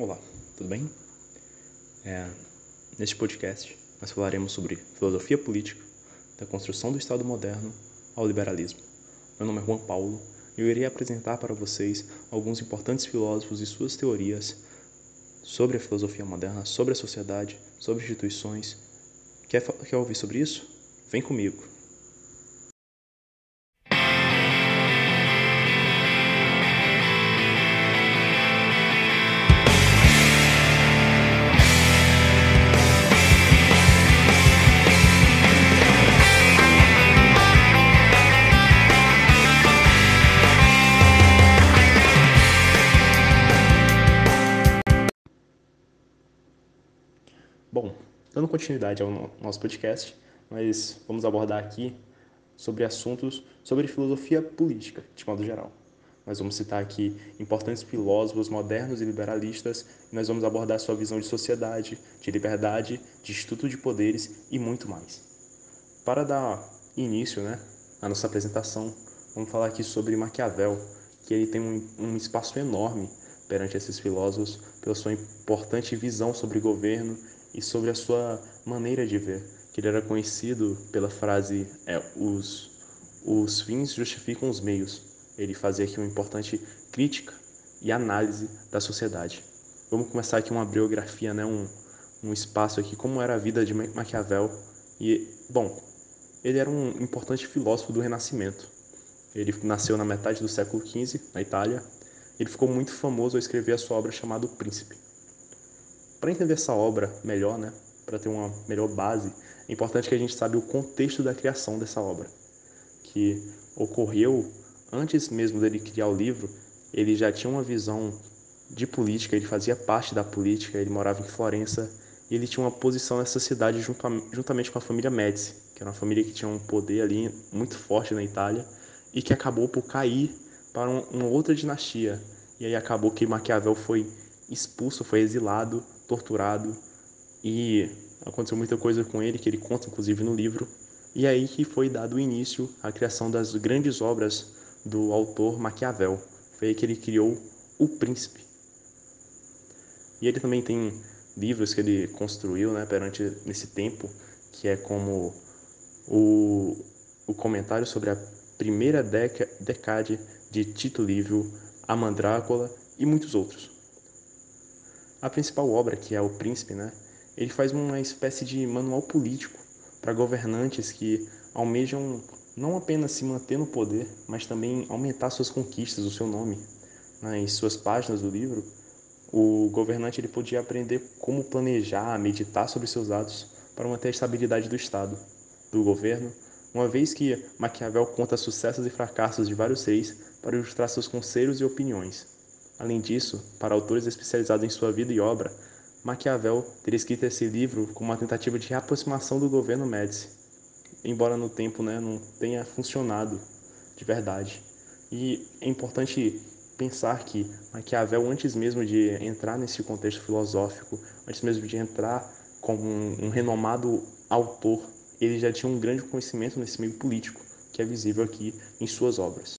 Olá, tudo bem? É, neste podcast, nós falaremos sobre filosofia política, da construção do Estado moderno ao liberalismo. Meu nome é Juan Paulo e eu irei apresentar para vocês alguns importantes filósofos e suas teorias sobre a filosofia moderna, sobre a sociedade, sobre instituições. Quer, quer ouvir sobre isso? Vem comigo! Dando continuidade ao nosso podcast, nós vamos abordar aqui sobre assuntos sobre filosofia política, de modo geral. Nós vamos citar aqui importantes filósofos modernos e liberalistas e nós vamos abordar sua visão de sociedade, de liberdade, de instituto de poderes e muito mais. Para dar início né, à nossa apresentação, vamos falar aqui sobre Maquiavel, que ele tem um, um espaço enorme perante esses filósofos pela sua importante visão sobre governo e sobre a sua maneira de ver, que ele era conhecido pela frase é, os, os fins justificam os meios. Ele fazia aqui uma importante crítica e análise da sociedade. Vamos começar aqui uma biografia, né, um, um espaço aqui, como era a vida de Maquiavel. E, bom, ele era um importante filósofo do Renascimento. Ele nasceu na metade do século XV, na Itália. Ele ficou muito famoso ao escrever a sua obra chamada O Príncipe. Para entender essa obra melhor, né, para ter uma melhor base, é importante que a gente saiba o contexto da criação dessa obra, que ocorreu antes mesmo dele criar o livro. Ele já tinha uma visão de política, ele fazia parte da política, ele morava em Florença e ele tinha uma posição nessa cidade juntamente com a família Médici, que era uma família que tinha um poder ali muito forte na Itália e que acabou por cair para uma outra dinastia. E aí acabou que Maquiavel foi expulso, foi exilado torturado e aconteceu muita coisa com ele que ele conta inclusive no livro. E aí que foi dado início à criação das grandes obras do autor Maquiavel. Foi aí que ele criou O Príncipe. E ele também tem livros que ele construiu, né, perante nesse tempo, que é como o, o comentário sobre a primeira deca, decade de Tito Livio, a Mandrácula e muitos outros. A principal obra, que é O Príncipe, né, ele faz uma espécie de manual político para governantes que almejam não apenas se manter no poder, mas também aumentar suas conquistas, o seu nome. Né, suas páginas do livro, o governante ele podia aprender como planejar, meditar sobre seus atos para manter a estabilidade do Estado, do governo, uma vez que Maquiavel conta sucessos e fracassos de vários reis para ilustrar seus conselhos e opiniões. Além disso, para autores especializados em sua vida e obra, Maquiavel teria escrito esse livro como uma tentativa de reaproximação do governo Médici, embora no tempo né, não tenha funcionado de verdade. E é importante pensar que Maquiavel, antes mesmo de entrar nesse contexto filosófico, antes mesmo de entrar como um, um renomado autor, ele já tinha um grande conhecimento nesse meio político, que é visível aqui em suas obras.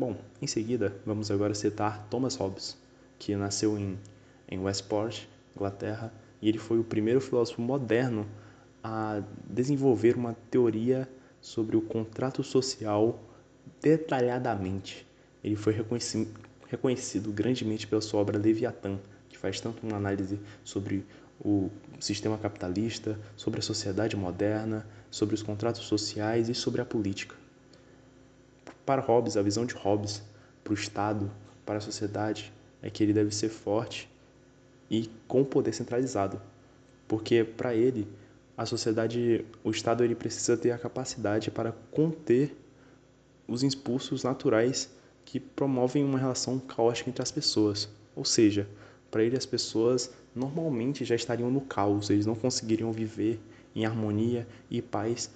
Bom, em seguida, vamos agora citar Thomas Hobbes, que nasceu em, em Westport, Inglaterra, e ele foi o primeiro filósofo moderno a desenvolver uma teoria sobre o contrato social detalhadamente. Ele foi reconhecido, reconhecido grandemente pela sua obra Leviatã, que faz tanto uma análise sobre o sistema capitalista, sobre a sociedade moderna, sobre os contratos sociais e sobre a política. Para Hobbes, a visão de Hobbes para o Estado, para a sociedade, é que ele deve ser forte e com poder centralizado, porque para ele a sociedade, o Estado ele precisa ter a capacidade para conter os impulsos naturais que promovem uma relação caótica entre as pessoas. Ou seja, para ele as pessoas normalmente já estariam no caos, eles não conseguiriam viver em harmonia e paz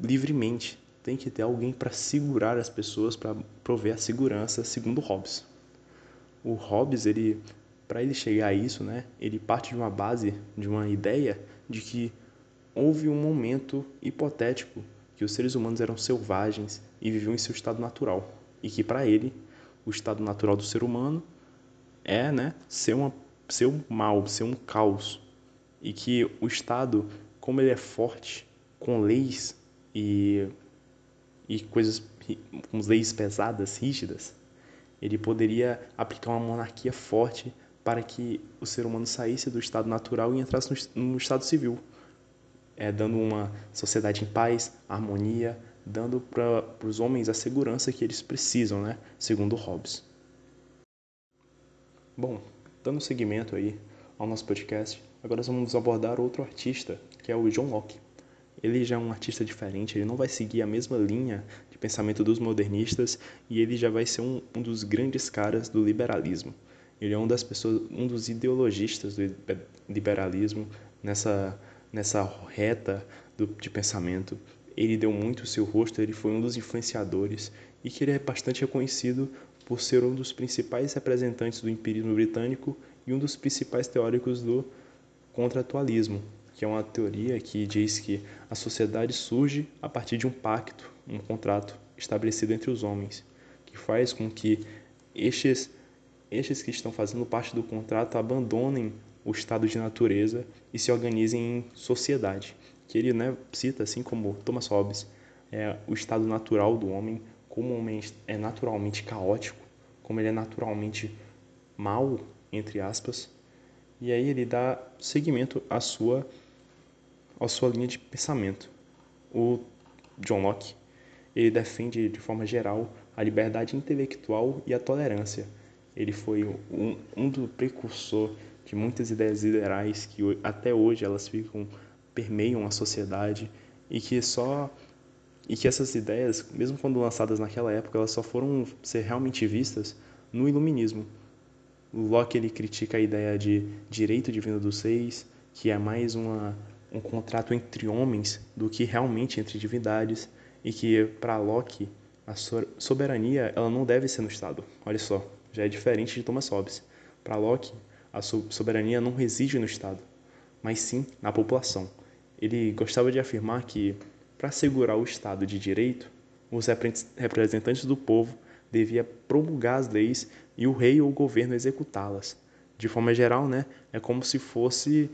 livremente, tem que ter alguém para segurar as pessoas, para prover a segurança, segundo Hobbes. O Hobbes, ele, para ele chegar a isso, né, ele parte de uma base, de uma ideia de que houve um momento hipotético que os seres humanos eram selvagens e viviam em seu estado natural, e que para ele o estado natural do ser humano é, né, ser uma ser um mal, ser um caos e que o Estado, como ele é forte com leis e e coisas com leis pesadas, rígidas, ele poderia aplicar uma monarquia forte para que o ser humano saísse do estado natural e entrasse no, estado civil, é, dando uma sociedade em paz, harmonia, dando para os homens a segurança que eles precisam, né? segundo Hobbes. Bom, dando seguimento aí ao nosso podcast, agora vamos abordar outro artista, que é o John Locke. Ele já é um artista diferente, ele não vai seguir a mesma linha de pensamento dos modernistas e ele já vai ser um, um dos grandes caras do liberalismo. Ele é um das pessoas, um dos ideologistas do liberalismo nessa nessa reta do, de pensamento. Ele deu muito o seu rosto, ele foi um dos influenciadores e que ele é bastante reconhecido por ser um dos principais representantes do empirismo britânico e um dos principais teóricos do contratualismo, que é uma teoria que diz que a sociedade surge a partir de um pacto, um contrato estabelecido entre os homens, que faz com que estes estes que estão fazendo parte do contrato abandonem o estado de natureza e se organizem em sociedade, que ele né, cita, assim como Thomas Hobbes, é o estado natural do homem, como o homem é naturalmente caótico, como ele é naturalmente mal, entre aspas, e aí ele dá seguimento à sua, à sua linha de pensamento. O John Locke ele defende de forma geral a liberdade intelectual e a tolerância, ele foi um, um do precursor de muitas ideias liberais que até hoje elas ficam permeiam a sociedade e que só e que essas ideias, mesmo quando lançadas naquela época, elas só foram ser realmente vistas no iluminismo. Locke ele critica a ideia de direito divino dos seis, que é mais uma, um contrato entre homens do que realmente entre divindades, e que para Locke a soberania ela não deve ser no Estado. Olha só, já é diferente de Thomas Hobbes. Para Locke, a soberania não reside no Estado, mas sim na população. Ele gostava de afirmar que, para assegurar o Estado de direito, os representantes do povo deviam promulgar as leis e o rei ou o governo executá-las. De forma geral, né, é como se fosse,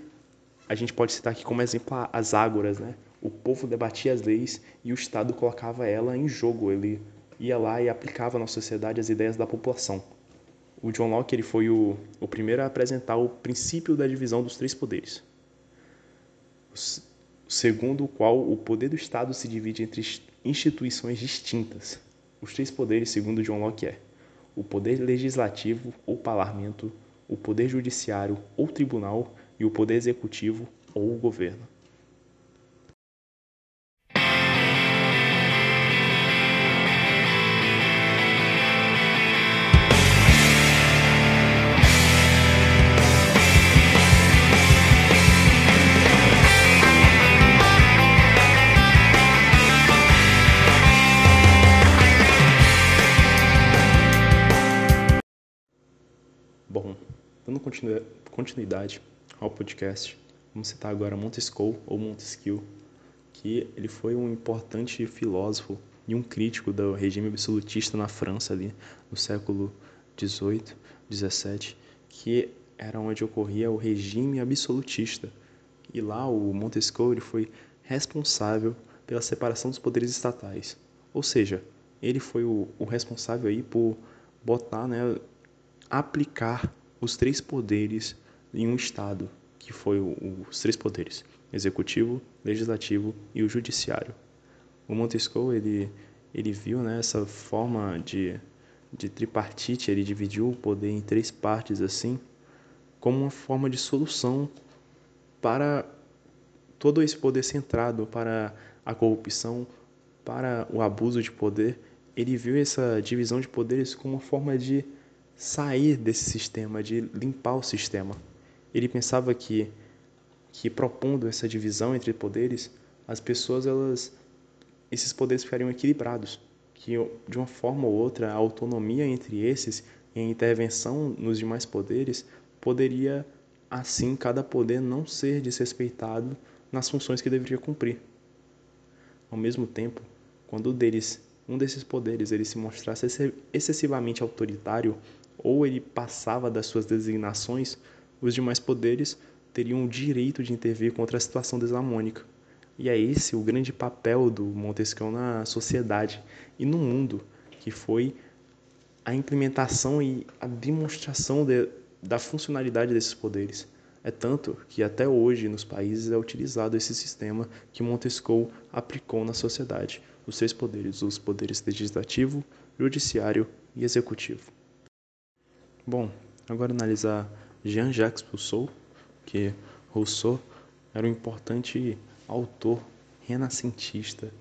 a gente pode citar aqui como exemplo as ágoras, né? O povo debatia as leis e o Estado colocava ela em jogo, ele ia lá e aplicava na sociedade as ideias da população o John Locke ele foi o, o primeiro a apresentar o princípio da divisão dos três poderes, segundo o qual o poder do Estado se divide entre instituições distintas. Os três poderes, segundo John Locke, é o poder legislativo ou parlamento, o poder judiciário ou tribunal e o poder executivo ou o governo. continuidade ao podcast, vamos citar agora Montesquieu ou Montesquieu, que ele foi um importante filósofo e um crítico do regime absolutista na França ali no século 18, 17, que era onde ocorria o regime absolutista. E lá o Montesquieu ele foi responsável pela separação dos poderes estatais. Ou seja, ele foi o, o responsável aí por botar, né, aplicar os três poderes em um Estado, que foi o, os três poderes, executivo, legislativo e o judiciário. O Montesquieu, ele, ele viu né, essa forma de, de tripartite, ele dividiu o poder em três partes assim, como uma forma de solução para todo esse poder centrado para a corrupção, para o abuso de poder. Ele viu essa divisão de poderes como uma forma de sair desse sistema, de limpar o sistema. Ele pensava que que propondo essa divisão entre poderes, as pessoas elas esses poderes ficariam equilibrados, que de uma forma ou outra a autonomia entre esses e a intervenção nos demais poderes poderia assim cada poder não ser desrespeitado nas funções que deveria cumprir. Ao mesmo tempo, quando deles, um desses poderes ele se mostrasse excessivamente autoritário, ou ele passava das suas designações, os demais poderes teriam o direito de intervir contra a situação desarmônica. E é esse o grande papel do Montesquieu na sociedade e no mundo, que foi a implementação e a demonstração de, da funcionalidade desses poderes. É tanto que até hoje nos países é utilizado esse sistema que Montesquieu aplicou na sociedade, os seis poderes, os poderes legislativo, judiciário e executivo. Bom, agora analisar Jean-Jacques Rousseau, que Rousseau era um importante autor renascentista,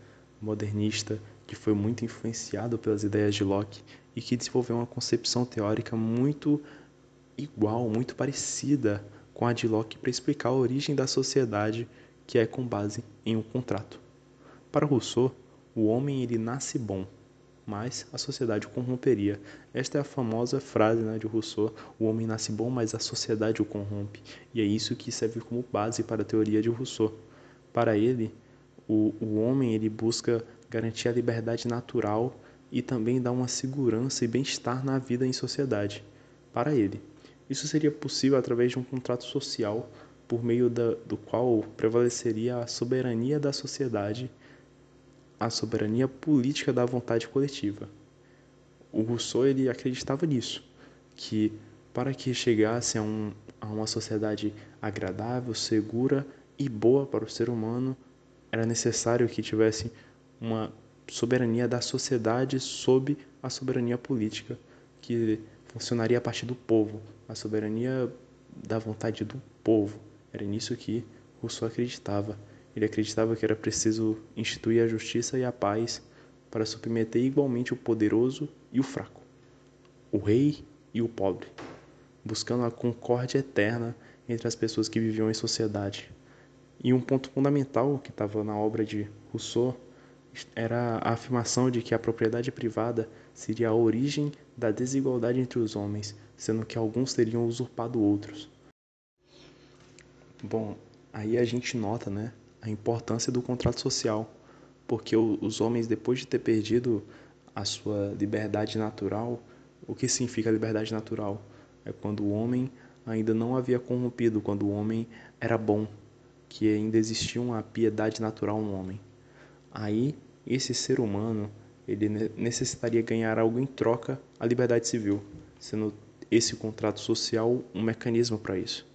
modernista, que foi muito influenciado pelas ideias de Locke e que desenvolveu uma concepção teórica muito igual, muito parecida com a de Locke para explicar a origem da sociedade, que é com base em um contrato. Para Rousseau, o homem ele nasce bom, mas a sociedade o corromperia. Esta é a famosa frase né, de Rousseau: o homem nasce bom, mas a sociedade o corrompe. E é isso que serve como base para a teoria de Rousseau. Para ele, o, o homem ele busca garantir a liberdade natural e também dar uma segurança e bem-estar na vida em sociedade. Para ele, isso seria possível através de um contrato social por meio da, do qual prevaleceria a soberania da sociedade, a soberania política da vontade coletiva. O Rousseau ele acreditava nisso, que para que chegasse a, um, a uma sociedade agradável, segura e boa para o ser humano, era necessário que tivesse uma soberania da sociedade sob a soberania política, que funcionaria a partir do povo, a soberania da vontade do povo. Era nisso que Rousseau acreditava. Ele acreditava que era preciso instituir a justiça e a paz para submeter igualmente o poderoso e o fraco, o rei e o pobre, buscando a concórdia eterna entre as pessoas que viviam em sociedade. E um ponto fundamental que estava na obra de Rousseau era a afirmação de que a propriedade privada seria a origem da desigualdade entre os homens, sendo que alguns teriam usurpado outros. Bom, aí a gente nota, né, a importância do contrato social, porque os homens depois de ter perdido a sua liberdade natural, o que significa liberdade natural? É quando o homem ainda não havia corrompido, quando o homem era bom, que ainda existia uma piedade natural no homem. Aí esse ser humano ele necessitaria ganhar algo em troca a liberdade civil, sendo esse contrato social um mecanismo para isso.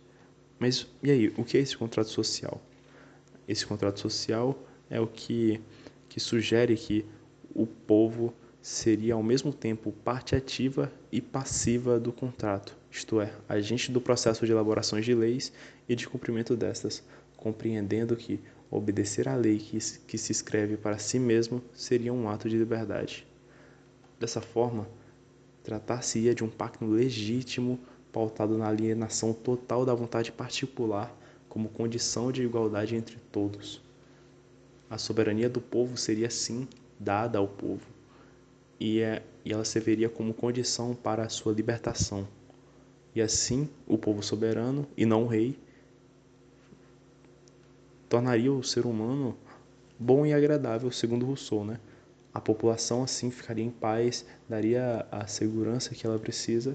Mas e aí, o que é esse contrato social? Esse contrato social é o que, que sugere que o povo seria ao mesmo tempo parte ativa e passiva do contrato, isto é, agente do processo de elaborações de leis e de cumprimento destas, compreendendo que obedecer à lei que, que se escreve para si mesmo seria um ato de liberdade. Dessa forma, tratar-se-ia de um pacto legítimo pautado na alienação total da vontade particular como condição de igualdade entre todos. A soberania do povo seria, sim, dada ao povo, e, é, e ela serviria como condição para a sua libertação. E assim, o povo soberano, e não o rei, tornaria o ser humano bom e agradável, segundo Rousseau, né? A população assim ficaria em paz, daria a segurança que ela precisa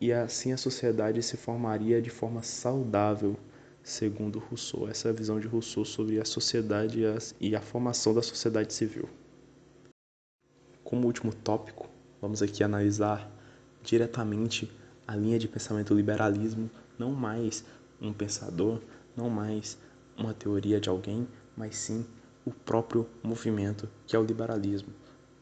e assim a sociedade se formaria de forma saudável, segundo Rousseau. Essa é a visão de Rousseau sobre a sociedade e a, e a formação da sociedade civil. Como último tópico, vamos aqui analisar diretamente a linha de pensamento liberalismo, não mais um pensador, não mais uma teoria de alguém, mas sim o próprio movimento, que é o liberalismo.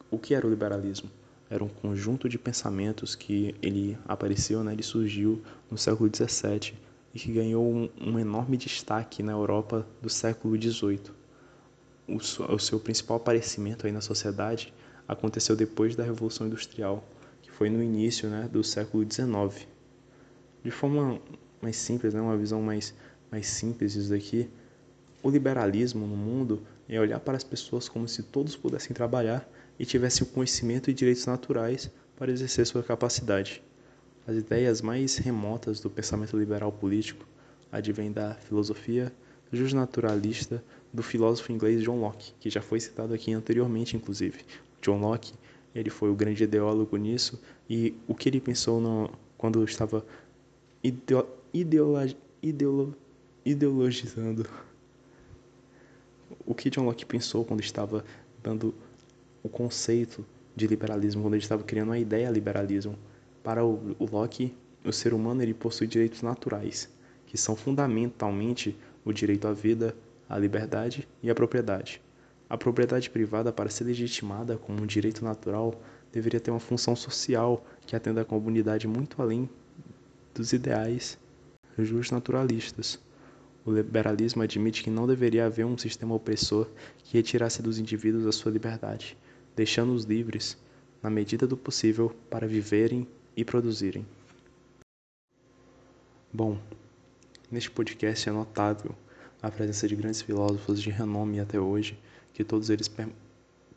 O que era o liberalismo? Era um conjunto de pensamentos que ele apareceu, né, ele surgiu no século XVII e que ganhou um, um enorme destaque na Europa do século XVIII. O, o seu principal aparecimento aí na sociedade aconteceu depois da Revolução Industrial, que foi no início né, do século XIX. De forma mais simples, né, uma visão mais, mais simples disso daqui, o liberalismo no mundo é olhar para as pessoas como se todos pudessem trabalhar e tivessem o conhecimento e direitos naturais para exercer sua capacidade. As ideias mais remotas do pensamento liberal político advêm da filosofia justnaturalista do filósofo inglês John Locke, que já foi citado aqui anteriormente, inclusive. John Locke ele foi o grande ideólogo nisso e o que ele pensou no, quando estava ideo, ideolo, ideolo, ideologizando. O que John Locke pensou quando estava dando o conceito de liberalismo, quando ele estava criando a ideia liberalismo. Para o, Locke, o ser humano ele possui direitos naturais, que são fundamentalmente o direito à vida, à liberdade e à propriedade. A propriedade privada, para ser legitimada como um direito natural, deveria ter uma função social que atenda a comunidade muito além dos ideais naturalistas. O liberalismo admite que não deveria haver um sistema opressor que retirasse dos indivíduos a sua liberdade, deixando-os livres, na medida do possível, para viverem e produzirem. Bom, neste podcast é notável a presença de grandes filósofos de renome até hoje, que todos eles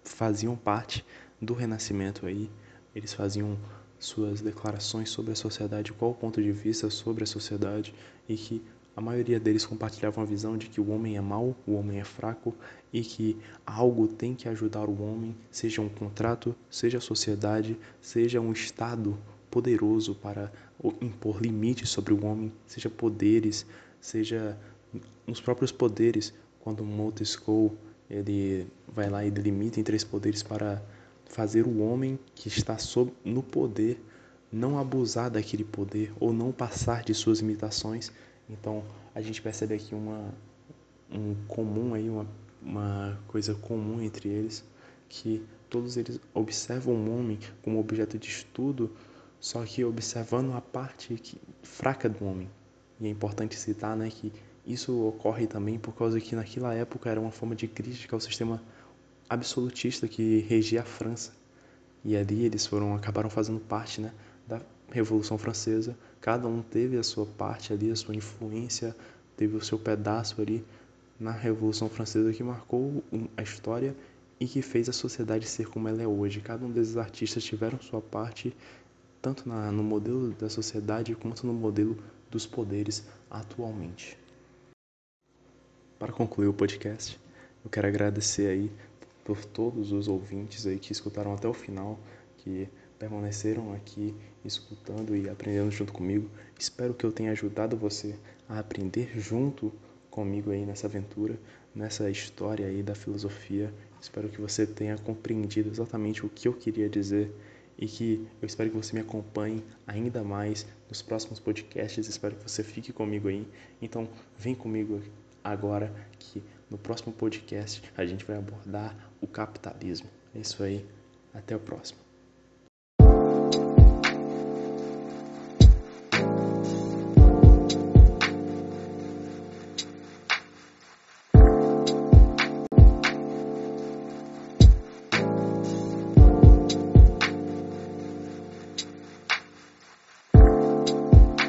faziam parte do Renascimento aí, eles faziam suas declarações sobre a sociedade, qual o ponto de vista sobre a sociedade e que a maioria deles compartilhavam a visão de que o homem é mau, o homem é fraco e que algo tem que ajudar o homem, seja um contrato, seja a sociedade, seja um Estado poderoso para impor limites sobre o homem, seja poderes, seja os próprios poderes, quando Montesquieu ele vai lá e delimita em três poderes para fazer o homem que está sob, no poder não abusar daquele poder ou não passar de suas limitações. Então a gente percebe aqui uma um comum aí uma, uma coisa comum entre eles que todos eles observam o homem como objeto de estudo só que observando a parte que, fraca do homem. E é importante citar né, que isso ocorre também por causa que naquela época era uma forma de crítica ao sistema absolutista que regia a França. E ali eles foram acabaram fazendo parte né, da Revolução Francesa. Cada um teve a sua parte ali, a sua influência, teve o seu pedaço ali na Revolução Francesa que marcou a história e que fez a sociedade ser como ela é hoje. Cada um desses artistas tiveram sua parte tanto na, no modelo da sociedade quanto no modelo dos poderes atualmente. Para concluir o podcast, eu quero agradecer aí por todos os ouvintes aí que escutaram até o final, que permaneceram aqui escutando e aprendendo junto comigo. Espero que eu tenha ajudado você a aprender junto comigo aí nessa aventura, nessa história aí da filosofia. Espero que você tenha compreendido exatamente o que eu queria dizer e que eu espero que você me acompanhe ainda mais nos próximos podcasts. Espero que você fique comigo aí. Então, vem comigo agora que no próximo podcast a gente vai abordar o capitalismo. É isso aí. Até o próximo.